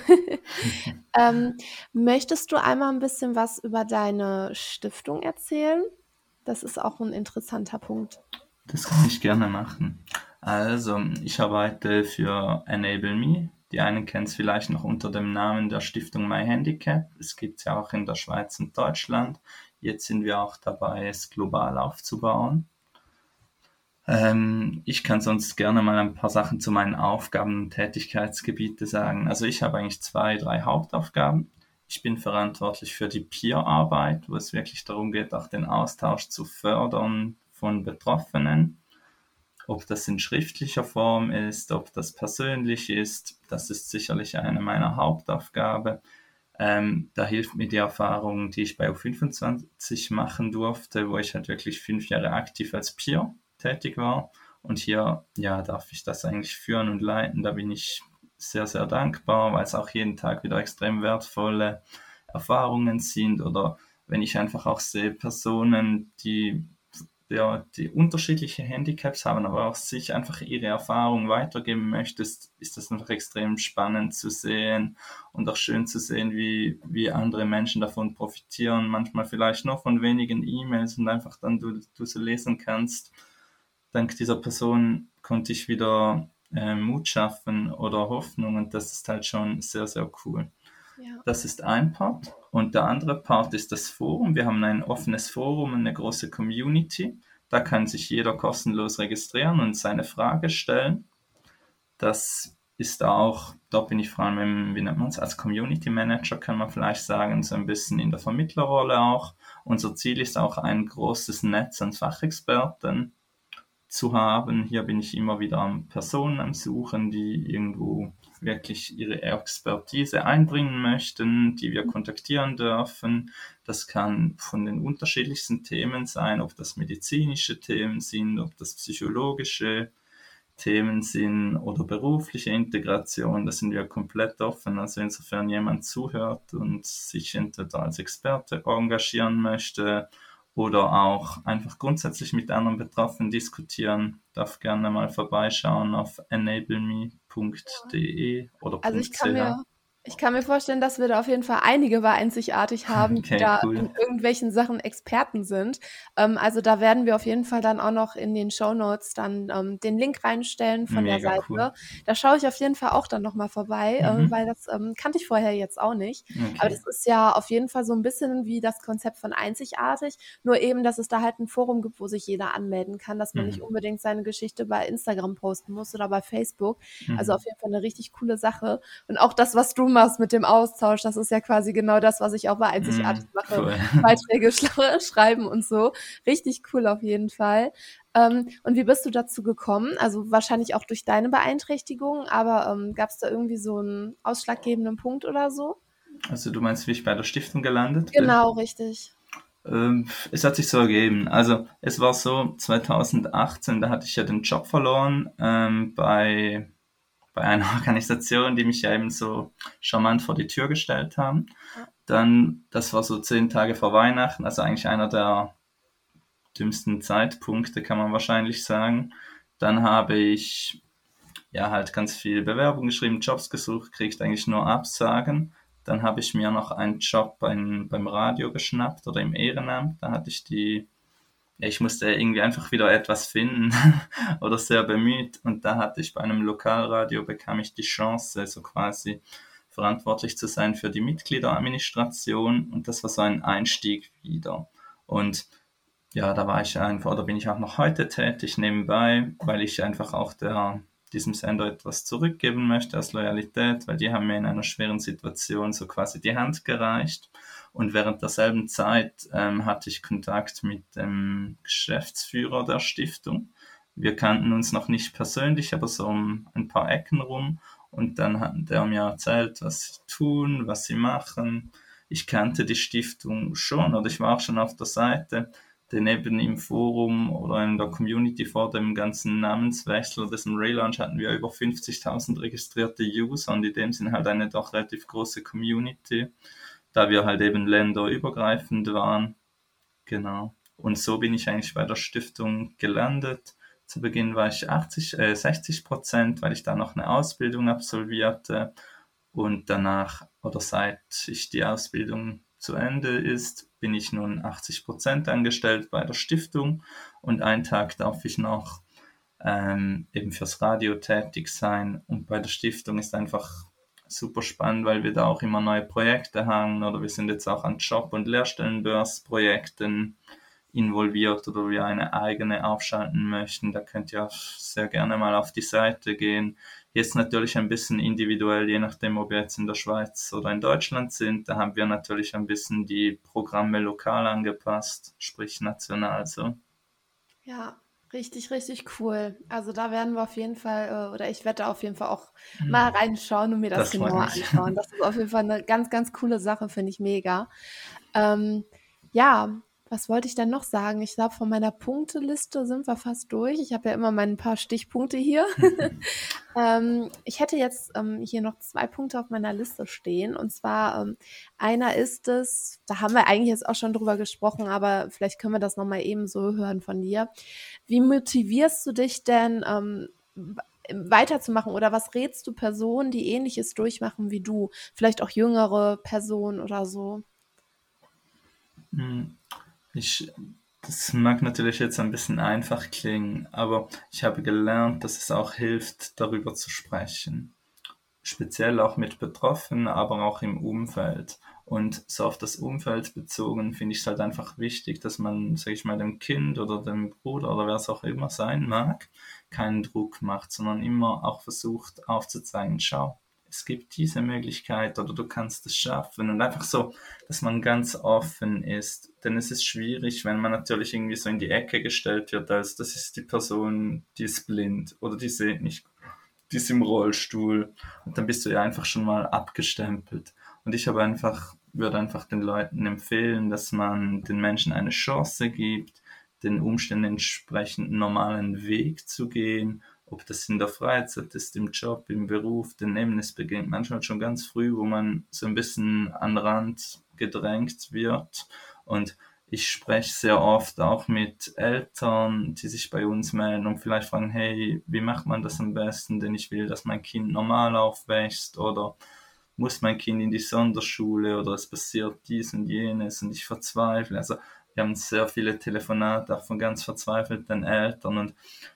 ähm, möchtest du einmal ein bisschen was über deine Stiftung erzählen? Das ist auch ein interessanter Punkt. Das kann ich gerne machen. Also, ich arbeite für Enable Me. Die einen kennen es vielleicht noch unter dem Namen der Stiftung My Handicap. Es gibt es ja auch in der Schweiz und Deutschland. Jetzt sind wir auch dabei, es global aufzubauen. Ähm, ich kann sonst gerne mal ein paar Sachen zu meinen Aufgaben und Tätigkeitsgebiete sagen. Also ich habe eigentlich zwei, drei Hauptaufgaben. Ich bin verantwortlich für die Peer-Arbeit, wo es wirklich darum geht, auch den Austausch zu fördern von Betroffenen ob das in schriftlicher Form ist, ob das persönlich ist, das ist sicherlich eine meiner Hauptaufgaben. Ähm, da hilft mir die Erfahrung, die ich bei U25 machen durfte, wo ich halt wirklich fünf Jahre aktiv als Peer tätig war. Und hier, ja, darf ich das eigentlich führen und leiten. Da bin ich sehr, sehr dankbar, weil es auch jeden Tag wieder extrem wertvolle Erfahrungen sind oder wenn ich einfach auch sehe Personen, die ja, die unterschiedliche Handicaps haben, aber auch sich einfach ihre Erfahrung weitergeben möchtest, ist das einfach extrem spannend zu sehen und auch schön zu sehen, wie, wie andere Menschen davon profitieren. Manchmal vielleicht nur von wenigen E-Mails und einfach dann du, du so lesen kannst. Dank dieser Person konnte ich wieder äh, Mut schaffen oder Hoffnung und das ist halt schon sehr, sehr cool. Ja. Das ist ein Part. Und der andere Part ist das Forum. Wir haben ein offenes Forum, eine große Community. Da kann sich jeder kostenlos registrieren und seine Frage stellen. Das ist auch, da bin ich vor allem, wie nennt man es, als Community Manager kann man vielleicht sagen, so ein bisschen in der Vermittlerrolle auch. Unser Ziel ist auch ein großes Netz an Fachexperten zu haben. Hier bin ich immer wieder an Personen am Suchen, die irgendwo wirklich ihre Expertise einbringen möchten, die wir kontaktieren dürfen. Das kann von den unterschiedlichsten Themen sein, ob das medizinische Themen sind, ob das psychologische Themen sind oder berufliche Integration. Da sind wir komplett offen. Also insofern jemand zuhört und sich entweder als Experte engagieren möchte oder auch einfach grundsätzlich mit anderen Betroffenen diskutieren, darf gerne mal vorbeischauen auf enableme.de oder also ich kann mir ich kann mir vorstellen, dass wir da auf jeden Fall einige bei einzigartig haben, okay, die da cool. in irgendwelchen Sachen Experten sind. Ähm, also da werden wir auf jeden Fall dann auch noch in den Show Notes dann ähm, den Link reinstellen von Mega der Seite. Cool. Da schaue ich auf jeden Fall auch dann nochmal vorbei, äh, mhm. äh, weil das ähm, kannte ich vorher jetzt auch nicht. Okay. Aber das ist ja auf jeden Fall so ein bisschen wie das Konzept von einzigartig, nur eben, dass es da halt ein Forum gibt, wo sich jeder anmelden kann, dass man mhm. nicht unbedingt seine Geschichte bei Instagram posten muss oder bei Facebook. Also mhm. Also auf jeden Fall eine richtig coole Sache. Und auch das, was du machst mit dem Austausch. Das ist ja quasi genau das, was ich auch bei Einzigartig mm, mache. Cool. Beiträge schreiben und so. Richtig cool auf jeden Fall. Ähm, und wie bist du dazu gekommen? Also wahrscheinlich auch durch deine Beeinträchtigung, aber ähm, gab es da irgendwie so einen ausschlaggebenden Punkt oder so? Also du meinst, wie ich bei der Stiftung gelandet bin? Genau, richtig. Ähm, es hat sich so ergeben. Also es war so 2018, da hatte ich ja den Job verloren ähm, bei bei einer Organisation, die mich ja eben so charmant vor die Tür gestellt haben. Dann, das war so zehn Tage vor Weihnachten, also eigentlich einer der dümmsten Zeitpunkte, kann man wahrscheinlich sagen. Dann habe ich ja halt ganz viel Bewerbung geschrieben, Jobs gesucht, kriegt eigentlich nur Absagen. Dann habe ich mir noch einen Job beim, beim Radio geschnappt oder im Ehrenamt. Da hatte ich die ich musste irgendwie einfach wieder etwas finden oder sehr bemüht. Und da hatte ich bei einem Lokalradio bekam ich die Chance, so quasi verantwortlich zu sein für die Mitgliederadministration. Und das war so ein Einstieg wieder. Und ja, da war ich einfach, oder bin ich auch noch heute tätig nebenbei, weil ich einfach auch der, diesem Sender etwas zurückgeben möchte als Loyalität, weil die haben mir in einer schweren Situation so quasi die Hand gereicht. Und während derselben Zeit ähm, hatte ich Kontakt mit dem Geschäftsführer der Stiftung. Wir kannten uns noch nicht persönlich, aber so um ein paar Ecken rum. Und dann hat der mir erzählt, was sie tun, was sie machen. Ich kannte die Stiftung schon oder ich war auch schon auf der Seite. denn eben im Forum oder in der Community vor dem ganzen Namenswechsel diesem Relaunch hatten wir über 50.000 registrierte User und in dem sind halt eine doch relativ große Community, da wir halt eben länderübergreifend waren. Genau. Und so bin ich eigentlich bei der Stiftung gelandet. Zu Beginn war ich 80, äh, 60 Prozent, weil ich da noch eine Ausbildung absolvierte. Und danach oder seit ich die Ausbildung zu Ende ist, bin ich nun 80 Prozent angestellt bei der Stiftung und einen Tag darf ich noch ähm, eben fürs Radio tätig sein. Und bei der Stiftung ist einfach super spannend, weil wir da auch immer neue Projekte haben oder wir sind jetzt auch an Job- und Lehrstellenbörsprojekten involviert oder wir eine eigene aufschalten möchten. Da könnt ihr auch sehr gerne mal auf die Seite gehen. Jetzt natürlich ein bisschen individuell, je nachdem, ob wir jetzt in der Schweiz oder in Deutschland sind. Da haben wir natürlich ein bisschen die Programme lokal angepasst, sprich national so. Ja, richtig, richtig cool. Also da werden wir auf jeden Fall, äh, oder ich werde auf jeden Fall auch hm. mal reinschauen und mir das, das genauer anschauen. Das ist auf jeden Fall eine ganz, ganz coole Sache, finde ich mega. Ähm, ja, was wollte ich denn noch sagen? Ich glaube, von meiner Punkteliste sind wir fast durch. Ich habe ja immer meine paar Stichpunkte hier. ähm, ich hätte jetzt ähm, hier noch zwei Punkte auf meiner Liste stehen. Und zwar, ähm, einer ist es, da haben wir eigentlich jetzt auch schon drüber gesprochen, aber vielleicht können wir das nochmal eben so hören von dir. Wie motivierst du dich denn, ähm, weiterzumachen oder was rätst du Personen, die ähnliches durchmachen wie du? Vielleicht auch jüngere Personen oder so? Ich, das mag natürlich jetzt ein bisschen einfach klingen, aber ich habe gelernt, dass es auch hilft, darüber zu sprechen. Speziell auch mit Betroffenen, aber auch im Umfeld. Und so auf das Umfeld bezogen finde ich es halt einfach wichtig, dass man, sag ich mal, dem Kind oder dem Bruder oder wer es auch immer sein mag, keinen Druck macht, sondern immer auch versucht aufzuzeigen, schau, es gibt diese Möglichkeit oder du kannst es schaffen und einfach so, dass man ganz offen ist. Denn es ist schwierig, wenn man natürlich irgendwie so in die Ecke gestellt wird, als das ist die Person, die ist blind oder die sieht nicht, die ist im Rollstuhl und dann bist du ja einfach schon mal abgestempelt. Und ich habe einfach, würde einfach den Leuten empfehlen, dass man den Menschen eine Chance gibt, den Umständen entsprechend normalen Weg zu gehen ob das in der Freizeit ist, im Job, im Beruf, daneben, es beginnt manchmal schon ganz früh, wo man so ein bisschen an den Rand gedrängt wird. Und ich spreche sehr oft auch mit Eltern, die sich bei uns melden und vielleicht fragen, hey, wie macht man das am besten, denn ich will, dass mein Kind normal aufwächst oder muss mein Kind in die Sonderschule oder es passiert dies und jenes und ich verzweifle. Also wir haben sehr viele Telefonate auch von ganz verzweifelten Eltern und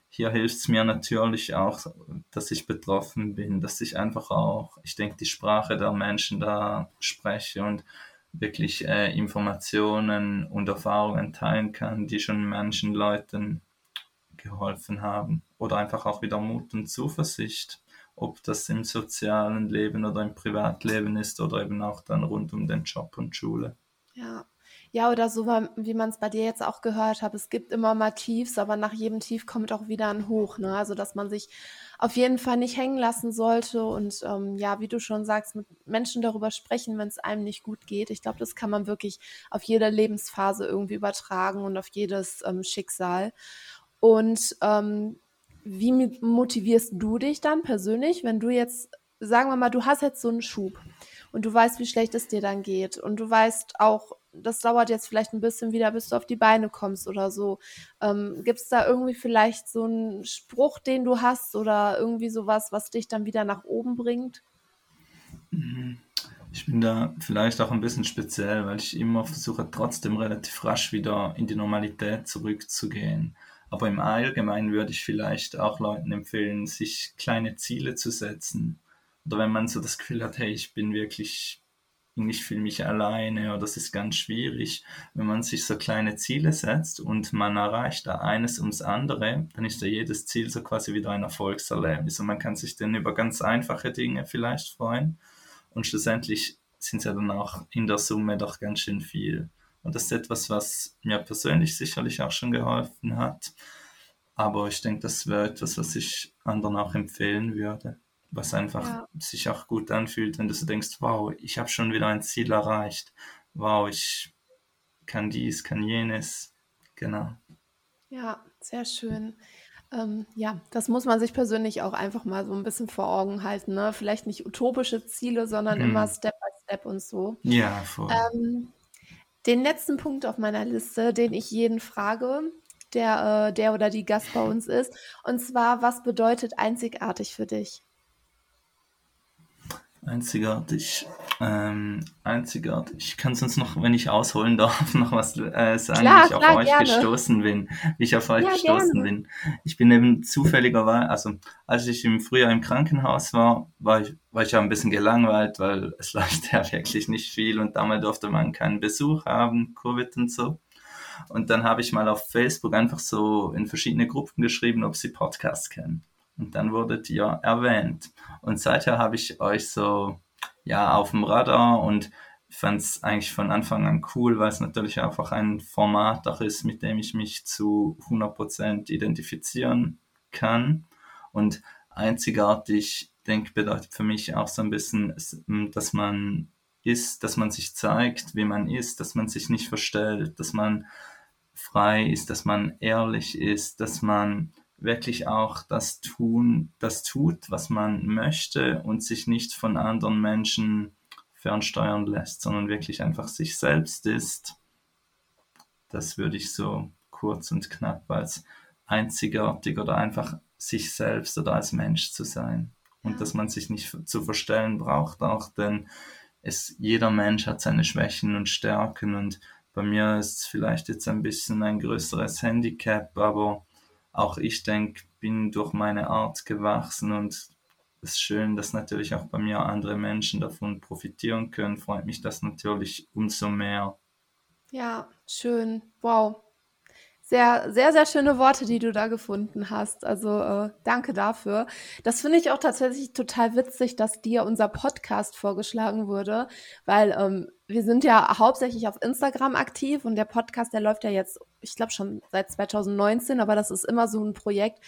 hier hilft es mir natürlich auch, dass ich betroffen bin, dass ich einfach auch, ich denke, die Sprache der Menschen da spreche und wirklich äh, Informationen und Erfahrungen teilen kann, die schon manchen Leuten geholfen haben. Oder einfach auch wieder Mut und Zuversicht, ob das im sozialen Leben oder im Privatleben ist oder eben auch dann rund um den Job und Schule. Ja, ja, oder so, wie man es bei dir jetzt auch gehört hat. Es gibt immer mal Tiefs, aber nach jedem Tief kommt auch wieder ein Hoch. Ne? Also, dass man sich auf jeden Fall nicht hängen lassen sollte und ähm, ja, wie du schon sagst, mit Menschen darüber sprechen, wenn es einem nicht gut geht. Ich glaube, das kann man wirklich auf jede Lebensphase irgendwie übertragen und auf jedes ähm, Schicksal. Und ähm, wie motivierst du dich dann persönlich, wenn du jetzt, sagen wir mal, du hast jetzt so einen Schub und du weißt, wie schlecht es dir dann geht und du weißt auch, das dauert jetzt vielleicht ein bisschen wieder, bis du auf die Beine kommst oder so. Ähm, Gibt es da irgendwie vielleicht so einen Spruch, den du hast oder irgendwie sowas, was dich dann wieder nach oben bringt? Mhm. Ich bin da vielleicht auch ein bisschen speziell, weil ich immer versuche, trotzdem relativ rasch wieder in die Normalität zurückzugehen. Aber im Allgemeinen würde ich vielleicht auch Leuten empfehlen, sich kleine Ziele zu setzen. Oder wenn man so das Gefühl hat, hey, ich bin wirklich ich fühle mich alleine oder das ist ganz schwierig. Wenn man sich so kleine Ziele setzt und man erreicht da eines ums andere, dann ist ja jedes Ziel so quasi wieder ein Erfolgserlebnis und man kann sich dann über ganz einfache Dinge vielleicht freuen und schlussendlich sind es ja dann auch in der Summe doch ganz schön viel. Und das ist etwas, was mir persönlich sicherlich auch schon geholfen hat. Aber ich denke, das wäre etwas, was ich anderen auch empfehlen würde was einfach ja. sich auch gut anfühlt, wenn du so denkst, wow, ich habe schon wieder ein Ziel erreicht, wow, ich kann dies, kann jenes. Genau. Ja, sehr schön. Ähm, ja, das muss man sich persönlich auch einfach mal so ein bisschen vor Augen halten. Ne? Vielleicht nicht utopische Ziele, sondern immer Hm. Step by Step und so. Ja, voll. Ähm, den letzten Punkt auf meiner Liste, den ich jeden frage, der, äh, der oder die Gast bei uns ist, und zwar, was bedeutet einzigartig für dich? Einzigartig. Ähm, einzigartig. Ich kann sonst noch, wenn ich ausholen darf, noch was äh, sagen, Klar, wie ich auf klar, euch gerne. gestoßen bin. Wie ich auf euch Ja, gestoßen gerne. bin. Ich bin eben zufälligerweise, also als ich im Frühjahr im Krankenhaus war, war ich, war ich ja ein bisschen gelangweilt, weil es läuft ja wirklich nicht viel und damals durfte man keinen Besuch haben, Covid und so. Und dann habe ich mal auf Facebook einfach so in verschiedene Gruppen geschrieben, ob sie Podcasts kennen. Und dann wurdet ihr erwähnt. Und seither habe ich euch so, ja, auf dem Radar und fand es eigentlich von Anfang an cool, weil es natürlich einfach ein Format auch ist, mit dem ich mich zu 100% identifizieren kann. Und einzigartig, denke bedeutet für mich auch so ein bisschen, dass man ist, dass man sich zeigt, wie man ist, dass man sich nicht verstellt, dass man frei ist, dass man ehrlich ist, dass man wirklich auch das tun, das tut, was man möchte und sich nicht von anderen Menschen fernsteuern lässt, sondern wirklich einfach sich selbst ist. Das würde ich so kurz und knapp als einzigartig oder einfach sich selbst oder als Mensch zu sein. Und Ja. dass man sich nicht zu verstellen braucht auch, denn es, jeder Mensch hat seine Schwächen und Stärken und bei mir ist es vielleicht jetzt ein bisschen ein größeres Handicap, aber auch ich denke, bin durch meine Art gewachsen und es ist schön, dass natürlich auch bei mir andere Menschen davon profitieren können. Freut mich das natürlich umso mehr. Ja, schön. Wow. Sehr, sehr, sehr schöne Worte, die du da gefunden hast. Also äh, danke dafür. Das finde ich auch tatsächlich total witzig, dass dir unser Podcast vorgeschlagen wurde, weil ähm, wir sind ja hauptsächlich auf Instagram aktiv und der Podcast, der läuft ja jetzt, ich glaube schon seit 2019, aber das ist immer so ein Projekt,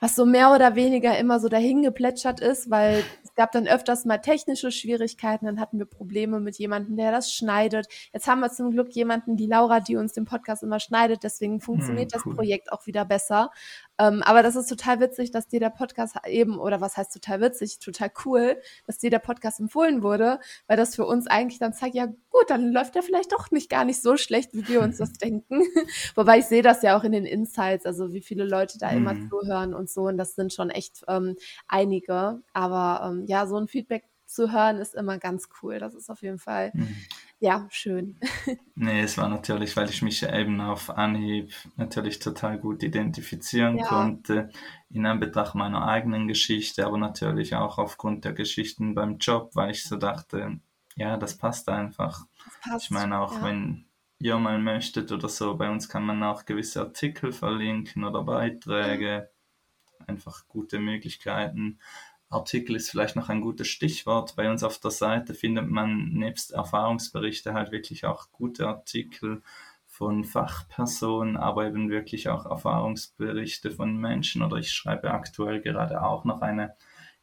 was so mehr oder weniger immer so dahin geplätschert ist, weil es gab dann öfters mal technische Schwierigkeiten, dann hatten wir Probleme mit jemandem, der das schneidet. Jetzt haben wir zum Glück jemanden, die Laura, die uns den Podcast immer schneidet, deswegen funktioniert Hm, das cool. Projekt auch wieder besser. Ähm, aber das ist total witzig, dass dir der Podcast eben, oder was heißt total witzig, total cool, dass dir der Podcast empfohlen wurde, weil das für uns eigentlich dann zeigt, ja gut, dann läuft der vielleicht doch nicht gar nicht so schlecht, wie wir uns das denken. Wobei ich sehe das ja auch in den Insights, also wie viele Leute da immer Hm. zuhören und so. Und das sind schon echt ähm, einige. Aber ähm, ja, so ein Feedback zu hören ist immer ganz cool. Das ist auf jeden Fall, Hm. Ja, schön. Nee, es war natürlich, weil ich mich ja eben auf Anhieb natürlich total gut identifizieren Ja, konnte, in Anbetracht meiner eigenen Geschichte, aber natürlich auch aufgrund der Geschichten beim Job, weil ich so dachte, ja, das passt einfach. das Ich passt. meine, auch Ja, wenn ihr mal möchtet oder so, bei uns kann man auch gewisse Artikel verlinken oder Beiträge, einfach gute Möglichkeiten. Artikel ist vielleicht noch ein gutes Stichwort. Bei uns auf der Seite findet man nebst Erfahrungsberichte halt wirklich auch gute Artikel von Fachpersonen, aber eben wirklich auch Erfahrungsberichte von Menschen. Oder ich schreibe aktuell gerade auch noch einen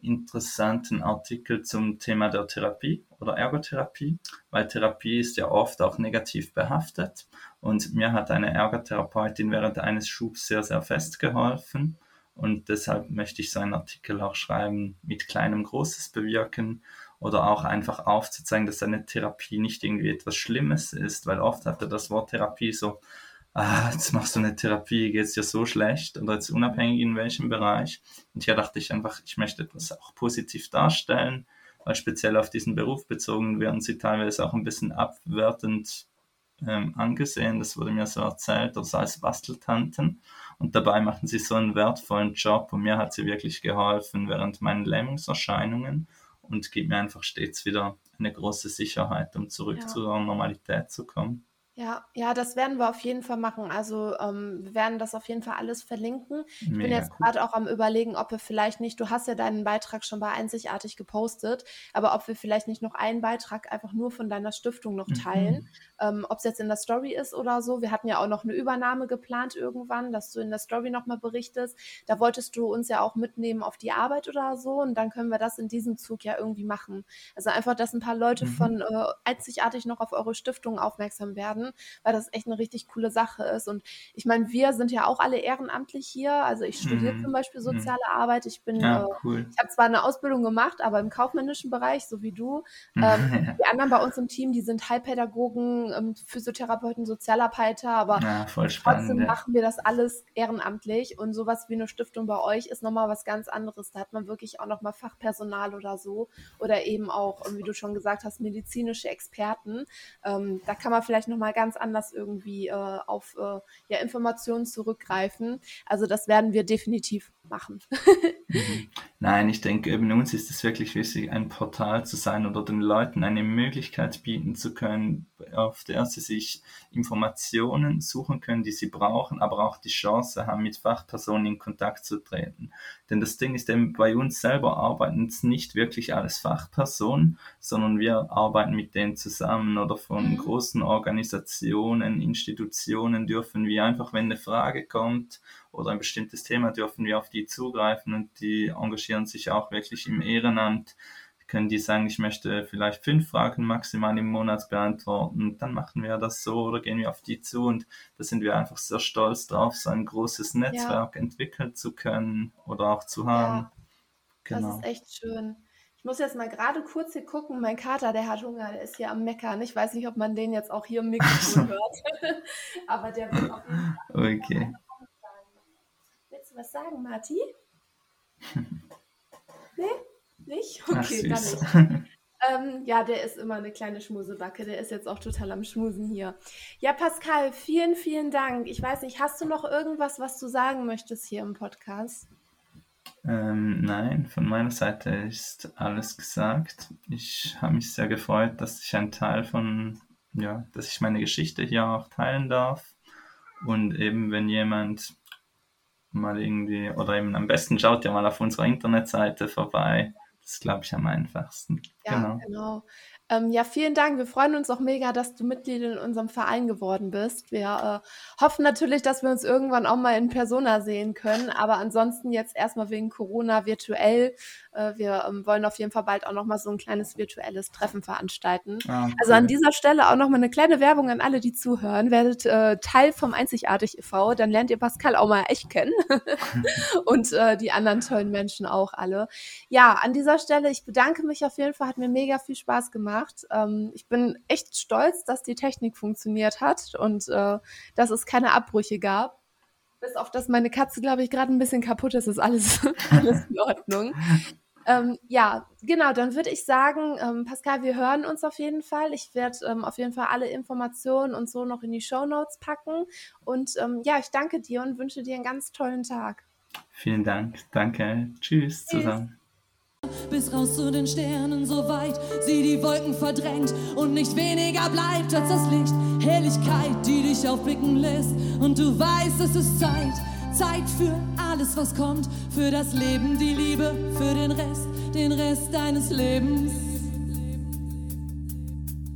interessanten Artikel zum Thema der Therapie oder Ergotherapie, weil Therapie ist ja oft auch negativ behaftet. Und mir hat eine Ergotherapeutin während eines Schubs sehr, sehr festgeholfen. Und deshalb möchte ich so einen Artikel auch schreiben, mit kleinem Großes bewirken oder auch einfach aufzuzeigen, dass eine Therapie nicht irgendwie etwas Schlimmes ist, weil oft hatte das Wort Therapie so, ah, jetzt machst du eine Therapie, geht's dir so schlecht oder jetzt unabhängig in welchem Bereich. Und hier dachte ich einfach, ich möchte etwas auch positiv darstellen, weil speziell auf diesen Beruf bezogen werden sie teilweise auch ein bisschen abwertend ähm, angesehen. Das wurde mir so erzählt, oder so als Basteltanten. Und dabei machen sie so einen wertvollen Job und mir hat sie wirklich geholfen während meinen Lähmungserscheinungen und gibt mir einfach stets wieder eine große Sicherheit, um zurück ja. zur Normalität zu kommen. Ja, ja, das werden wir auf jeden Fall machen. Also ähm, wir werden das auf jeden Fall alles verlinken. Ich bin Mega jetzt cool. gerade auch am Überlegen, ob wir vielleicht nicht, du hast ja deinen Beitrag schon bei Einzigartig gepostet, aber ob wir vielleicht nicht noch einen Beitrag einfach nur von deiner Stiftung noch teilen, Mhm. ähm, ob es jetzt in der Story ist oder so. Wir hatten ja auch noch eine Übernahme geplant irgendwann, dass du in der Story nochmal berichtest. Da wolltest du uns ja auch mitnehmen auf die Arbeit oder so und dann können wir das in diesem Zug ja irgendwie machen. Also einfach, dass ein paar Leute Mhm. von äh, Einzigartig noch auf eure Stiftung aufmerksam werden werden, weil das echt eine richtig coole Sache ist. Und ich meine, wir sind ja auch alle ehrenamtlich hier. Also ich studiere Mhm. zum Beispiel Mhm. soziale Arbeit. Ich bin, Ja, äh, cool. ich habe zwar eine Ausbildung gemacht, aber im kaufmännischen Bereich, so wie du. Ähm, die anderen bei uns im Team, die sind Heilpädagogen, ähm, Physiotherapeuten, Sozialarbeiter, aber Ja, voll trotzdem spannend. Ja. machen wir das alles ehrenamtlich und sowas wie eine Stiftung bei euch ist nochmal was ganz anderes. Da hat man wirklich auch nochmal Fachpersonal oder so oder eben auch, ähm, wie du schon gesagt hast, medizinische Experten. Ähm, da kann man vielleicht nochmal ganz anders irgendwie äh, auf äh, ja, Informationen zurückgreifen. Also das werden wir definitiv machen. Nein, ich denke, eben uns ist es wirklich wichtig, ein Portal zu sein oder den Leuten eine Möglichkeit bieten zu können, auf der sie sich Informationen suchen können, die sie brauchen, aber auch die Chance haben, mit Fachpersonen in Kontakt zu treten. Denn das Ding ist eben, bei uns selber arbeiten es nicht wirklich alles Fachpersonen, sondern wir arbeiten mit denen zusammen oder von Mhm. großen Organisationen, Institutionen dürfen wir einfach, wenn eine Frage kommt, oder ein bestimmtes Thema dürfen wir auf die zugreifen und die engagieren sich auch wirklich im Ehrenamt. Können die sagen, ich möchte vielleicht fünf Fragen maximal im Monat beantworten, dann machen wir das so oder gehen wir auf die zu und da sind wir einfach sehr stolz drauf, so ein großes Netzwerk entwickeln zu können oder auch zu haben. Ja, das Genau. ist echt schön. Ich muss jetzt mal gerade kurz hier gucken. Mein Kater, der hat Hunger, der ist hier am Meckern. Ich weiß nicht, ob man den jetzt auch hier im Mikrofon hört. Aber der wird auf jeden Fall Okay. Willst du was sagen, Marti? Nee? Nicht? Ach, Okay, dann süß. nicht. Ähm, ja, der ist immer eine kleine Schmusebacke. Der ist jetzt auch total am Schmusen hier. Ja, Pascal, vielen, vielen Dank. Ich weiß nicht, hast du noch irgendwas, was du sagen möchtest hier im Podcast? Ähm, nein, von meiner Seite ist alles gesagt. Ich habe mich sehr gefreut, dass ich ein Teil von, ja, dass ich meine Geschichte hier auch teilen darf. Und eben, wenn jemand mal irgendwie, oder eben am besten schaut ja mal auf unserer Internetseite vorbei. Das ist, glaube ich, am einfachsten. Ja, Genau. genau. Ähm, ja, vielen Dank. Wir freuen uns auch mega, dass du Mitglied in unserem Verein geworden bist. Wir äh, hoffen natürlich, dass wir uns irgendwann auch mal in Persona sehen können, aber ansonsten jetzt erstmal wegen Corona virtuell. Äh, wir ähm, wollen auf jeden Fall bald auch noch mal so ein kleines virtuelles Treffen veranstalten. Ah, Also an dieser Stelle auch noch mal eine kleine Werbung an alle, die zuhören. Werdet äh, Teil vom Einzigartig e.V., dann lernt ihr Pascal auch mal echt kennen und äh, die anderen tollen Menschen auch alle. Ja, an dieser Stelle, ich bedanke mich auf jeden Fall, hat mir mega viel Spaß gemacht. Ähm, ich bin echt stolz, dass die Technik funktioniert hat und äh, dass es keine Abbrüche gab. Bis auf dass meine Katze, glaube ich, gerade ein bisschen kaputt ist, ist alles, alles in Ordnung. Ähm, ja, genau, dann würde ich sagen, ähm, Pascal, wir hören uns auf jeden Fall. Ich werde ähm, auf jeden Fall alle Informationen und so noch in die Show Notes packen. Und ähm, ja, ich danke dir und wünsche dir einen ganz tollen Tag. Vielen Dank. Danke. Tschüss Tschüss. zusammen. bis raus zu den Sternen, so weit sie die Wolken verdrängt und nicht weniger bleibt als das Licht. Helligkeit, die dich aufblicken lässt und du weißt, es ist Zeit. Zeit für alles, was kommt, für das Leben, die Liebe, für den Rest, den Rest deines Lebens.